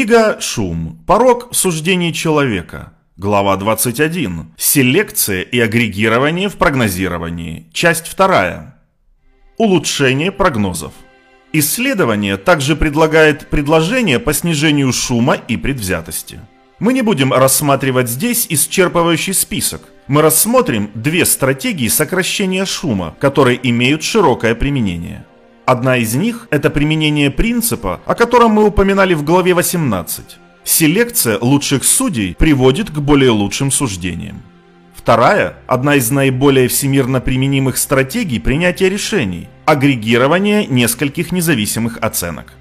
Книга «Шум. Порог в суждении человека». Глава 21. Селекция и агрегирование в прогнозировании. Часть 2. Улучшение прогнозов. Исследование также предлагает предложения по снижению шума и предвзятости. Мы не будем рассматривать здесь исчерпывающий список. Мы рассмотрим две стратегии сокращения шума, которые имеют широкое применение. Одна из них – это применение принципа, о котором мы упоминали в главе 18. Селекция лучших судей приводит к более лучшим суждениям. Вторая – одна из наиболее всемирно применимых стратегий принятия решений – агрегирование нескольких независимых оценок.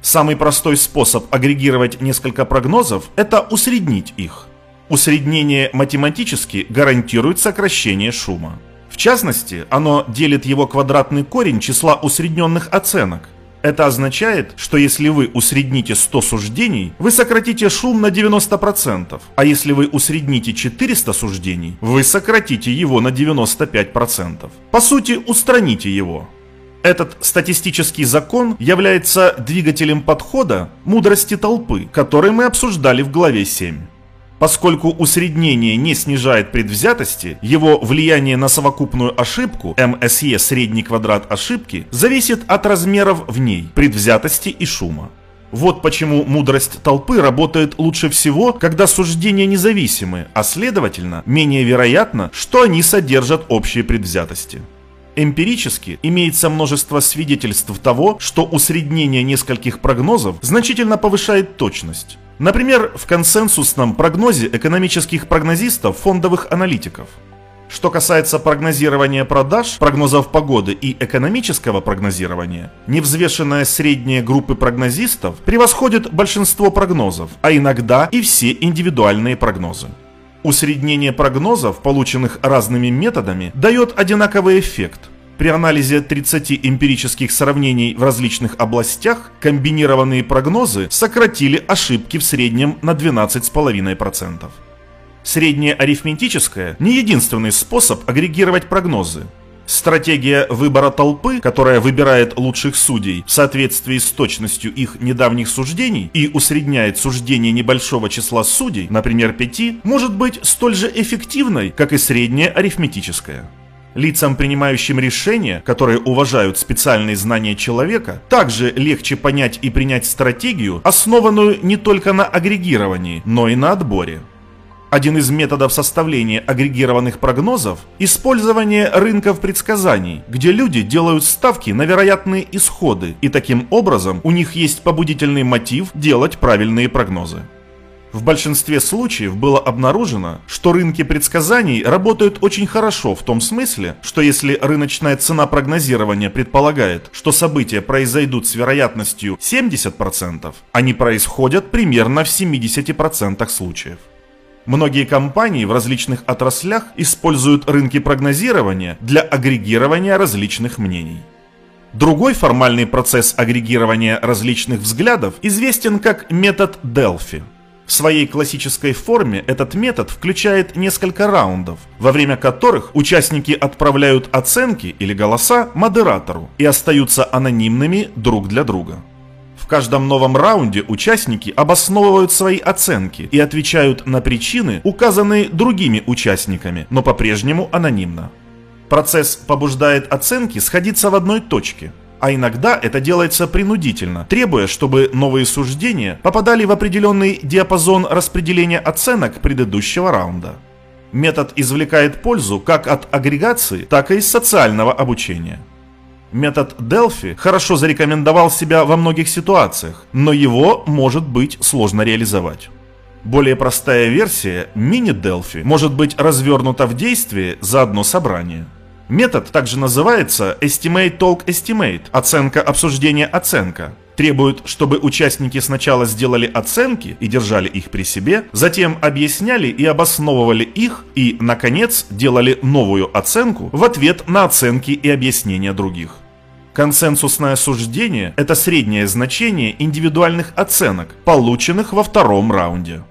Самый простой способ агрегировать несколько прогнозов – это усреднить их. Усреднение математически гарантирует сокращение шума. В частности, оно делит его квадратный корень числа усредненных оценок. Это означает, что если вы усредните 100 суждений, вы сократите шум на 90%, а если вы усредните 400 суждений, вы сократите его на 95%. По сути, устраните его. Этот статистический закон является двигателем подхода мудрости толпы, который мы обсуждали в главе 7. Поскольку усреднение не снижает предвзятости, его влияние на совокупную ошибку, МСЕ средний квадрат ошибки, зависит от размеров в ней, предвзятости и шума. Вот почему мудрость толпы работает лучше всего, когда суждения независимы, а следовательно, менее вероятно, что они содержат общие предвзятости. Эмпирически имеется множество свидетельств того, что усреднение нескольких прогнозов значительно повышает точность. Например, в консенсусном прогнозе экономических прогнозистов фондовых аналитиков. Что касается прогнозирования продаж, прогнозов погоды и экономического прогнозирования, невзвешенная средняя группы прогнозистов превосходит большинство прогнозов, а иногда и все индивидуальные прогнозы. Усреднение прогнозов, полученных разными методами, дает одинаковый эффект. При анализе 30 эмпирических сравнений в различных областях комбинированные прогнозы сократили ошибки в среднем на 12,5%. Среднее арифметическое – не единственный способ агрегировать прогнозы. Стратегия выбора толпы, которая выбирает лучших судей в соответствии с точностью их недавних суждений и усредняет суждение небольшого числа судей, например, пяти, может быть столь же эффективной, как и средняя арифметическая. Лицам, принимающим решения, которые уважают специальные знания человека, также легче понять и принять стратегию, основанную не только на агрегировании, но и на отборе. Один из методов составления агрегированных прогнозов – использование рынков предсказаний, где люди делают ставки на вероятные исходы, и таким образом у них есть побудительный мотив делать правильные прогнозы. В большинстве случаев было обнаружено, что рынки предсказаний работают очень хорошо в том смысле, что если рыночная цена прогнозирования предполагает, что события произойдут с вероятностью 70%, они происходят примерно в 70% случаев. Многие компании в различных отраслях используют рынки прогнозирования для агрегирования различных мнений. Другой формальный процесс агрегирования различных взглядов известен как метод Делфи. В своей классической форме этот метод включает несколько раундов, во время которых участники отправляют оценки или голоса модератору и остаются анонимными друг для друга. В каждом новом раунде участники обосновывают свои оценки и отвечают на причины, указанные другими участниками, но по-прежнему анонимно. Процесс побуждает оценки сходиться в одной точке, а иногда это делается принудительно, требуя, чтобы новые суждения попадали в определенный диапазон распределения оценок предыдущего раунда. Метод извлекает пользу как от агрегации, так и из социального обучения. Метод Delphi хорошо зарекомендовал себя во многих ситуациях, но его может быть сложно реализовать. Более простая версия, мини-Delphi, может быть развернута в действии за одно собрание. Метод также называется Estimate Talk Estimate – оценка обсуждения оценка. Требует, чтобы участники сначала сделали оценки и держали их при себе, затем объясняли и обосновывали их и, наконец, делали новую оценку в ответ на оценки и объяснения других. Консенсусное суждение – это среднее значение индивидуальных оценок, полученных во втором раунде.